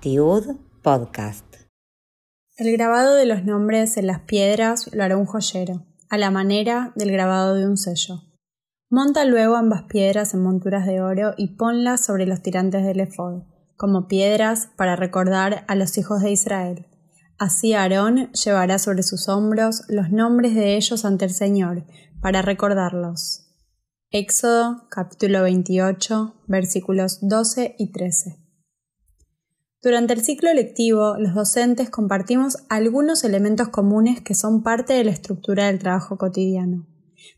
Tiud Podcast. El grabado de los nombres en las piedras lo hará un joyero, a la manera del grabado de un sello. Monta luego ambas piedras en monturas de oro y ponlas sobre los tirantes del efod, como piedras para recordar a los hijos de Israel. Así Aarón llevará sobre sus hombros los nombres de ellos ante el Señor, para recordarlos. Éxodo capítulo 28 versículos 12 y 13. Durante el ciclo lectivo, los docentes compartimos algunos elementos comunes que son parte de la estructura del trabajo cotidiano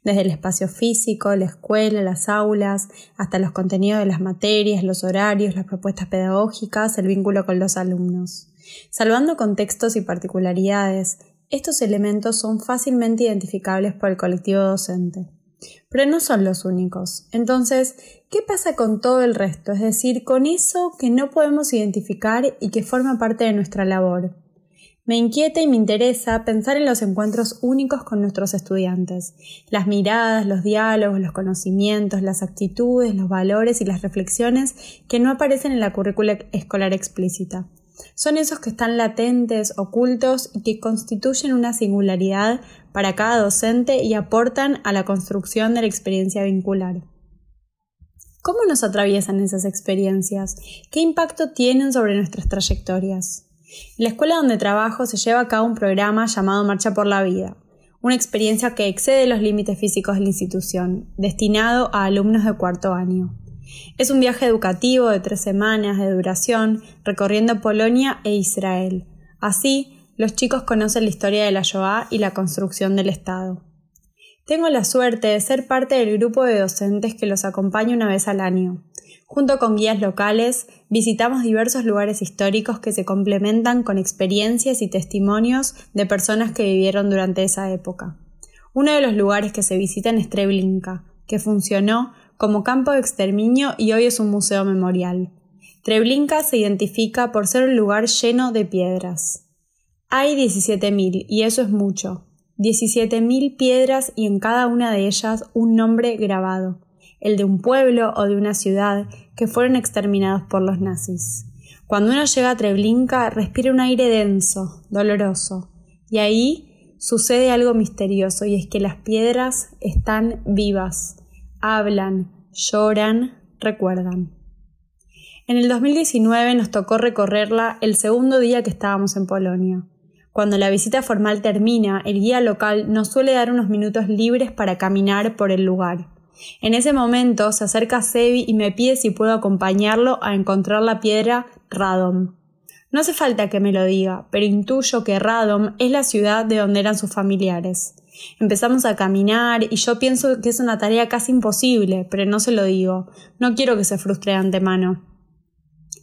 desde el espacio físico, la escuela, las aulas, hasta los contenidos de las materias, los horarios, las propuestas pedagógicas, el vínculo con los alumnos. Salvando contextos y particularidades, estos elementos son fácilmente identificables por el colectivo docente. Pero no son los únicos. Entonces, ¿qué pasa con todo el resto? Es decir, con eso que no podemos identificar y que forma parte de nuestra labor. Me inquieta y me interesa pensar en los encuentros únicos con nuestros estudiantes, las miradas, los diálogos, los conocimientos, las actitudes, los valores y las reflexiones que no aparecen en la currícula escolar explícita. Son esos que están latentes, ocultos y que constituyen una singularidad para cada docente y aportan a la construcción de la experiencia vincular. ¿Cómo nos atraviesan esas experiencias? ¿Qué impacto tienen sobre nuestras trayectorias? En la escuela donde trabajo se lleva a cabo un programa llamado Marcha por la Vida, una experiencia que excede los límites físicos de la institución, destinado a alumnos de cuarto año. Es un viaje educativo de tres semanas de duración, recorriendo Polonia e Israel. Así, los chicos conocen la historia de la Shoah y la construcción del Estado. Tengo la suerte de ser parte del grupo de docentes que los acompaña una vez al año. Junto con guías locales, visitamos diversos lugares históricos que se complementan con experiencias y testimonios de personas que vivieron durante esa época. Uno de los lugares que se visitan es Treblinka, que funcionó como campo de exterminio y hoy es un museo memorial. Treblinka se identifica por ser un lugar lleno de piedras. Hay 17.000 y eso es mucho. 17.000 piedras y en cada una de ellas un nombre grabado el de un pueblo o de una ciudad que fueron exterminados por los nazis. Cuando uno llega a Treblinka respira un aire denso, doloroso, y ahí sucede algo misterioso y es que las piedras están vivas, hablan, lloran, recuerdan. En el 2019 nos tocó recorrerla el segundo día que estábamos en Polonia. Cuando la visita formal termina, el guía local nos suele dar unos minutos libres para caminar por el lugar. En ese momento se acerca Sebi y me pide si puedo acompañarlo a encontrar la piedra Radom. No hace falta que me lo diga, pero intuyo que Radom es la ciudad de donde eran sus familiares. Empezamos a caminar y yo pienso que es una tarea casi imposible, pero no se lo digo. No quiero que se frustre de antemano.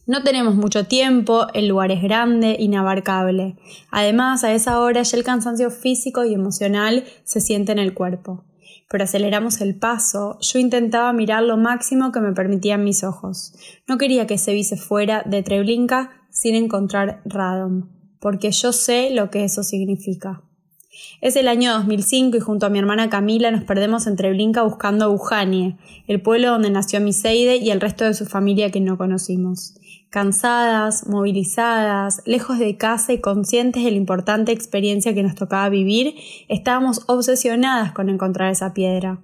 No tenemos mucho tiempo, el lugar es grande, inabarcable. Además, a esa hora ya el cansancio físico y emocional se siente en el cuerpo pero aceleramos el paso, yo intentaba mirar lo máximo que me permitían mis ojos. No quería que se viese fuera de Treblinka sin encontrar Radom, porque yo sé lo que eso significa. Es el año 2005 y junto a mi hermana Camila nos perdemos en Treblinka buscando Ujanie, el pueblo donde nació Miseide y el resto de su familia que no conocimos cansadas, movilizadas, lejos de casa y conscientes de la importante experiencia que nos tocaba vivir, estábamos obsesionadas con encontrar esa piedra.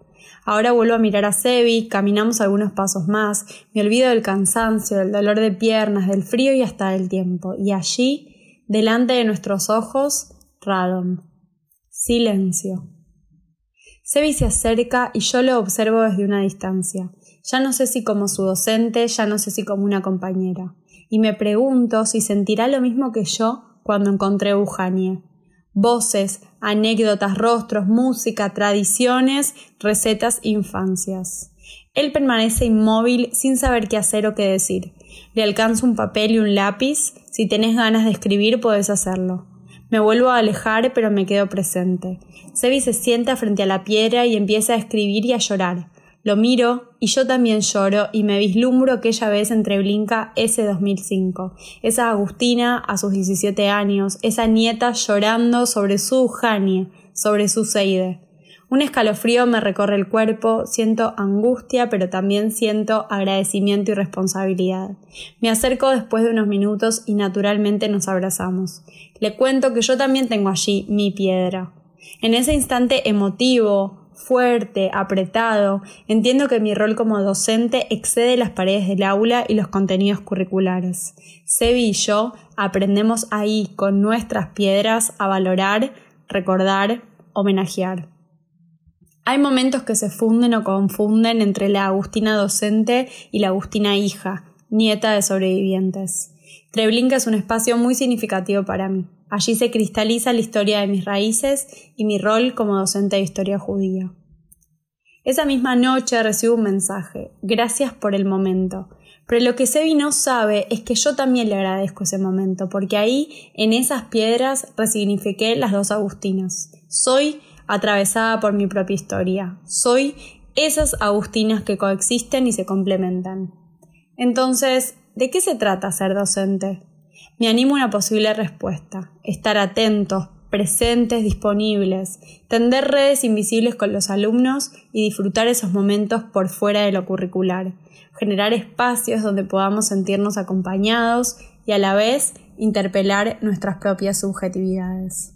Ahora vuelvo a mirar a Sebi, caminamos algunos pasos más, me olvido del cansancio, del dolor de piernas, del frío y hasta del tiempo. Y allí, delante de nuestros ojos, Radom. Silencio. Sebi se acerca y yo lo observo desde una distancia. Ya no sé si como su docente, ya no sé si como una compañera. Y me pregunto si sentirá lo mismo que yo cuando encontré a Voces, anécdotas, rostros, música, tradiciones, recetas, infancias. Él permanece inmóvil sin saber qué hacer o qué decir. Le alcanzo un papel y un lápiz. Si tenés ganas de escribir, puedes hacerlo. Me vuelvo a alejar, pero me quedo presente. Sebi se sienta frente a la piedra y empieza a escribir y a llorar. Lo miro y yo también lloro y me vislumbro aquella vez entre Blinca ese 2005. Esa Agustina a sus 17 años, esa nieta llorando sobre su Janie, sobre su Seide. Un escalofrío me recorre el cuerpo, siento angustia, pero también siento agradecimiento y responsabilidad. Me acerco después de unos minutos y naturalmente nos abrazamos. Le cuento que yo también tengo allí mi piedra. En ese instante emotivo, fuerte, apretado, entiendo que mi rol como docente excede las paredes del aula y los contenidos curriculares. Sebi y yo aprendemos ahí con nuestras piedras a valorar, recordar, homenajear. Hay momentos que se funden o confunden entre la Agustina docente y la Agustina hija, nieta de sobrevivientes. Treblinka es un espacio muy significativo para mí. Allí se cristaliza la historia de mis raíces y mi rol como docente de historia judía. Esa misma noche recibo un mensaje. Gracias por el momento. Pero lo que Sebi no sabe es que yo también le agradezco ese momento, porque ahí, en esas piedras, resignifiqué las dos Agustinas. Soy atravesada por mi propia historia. Soy esas Agustinas que coexisten y se complementan. Entonces, ¿de qué se trata ser docente? Me animo a una posible respuesta. Estar atentos, presentes, disponibles, tender redes invisibles con los alumnos y disfrutar esos momentos por fuera de lo curricular. Generar espacios donde podamos sentirnos acompañados y a la vez interpelar nuestras propias subjetividades.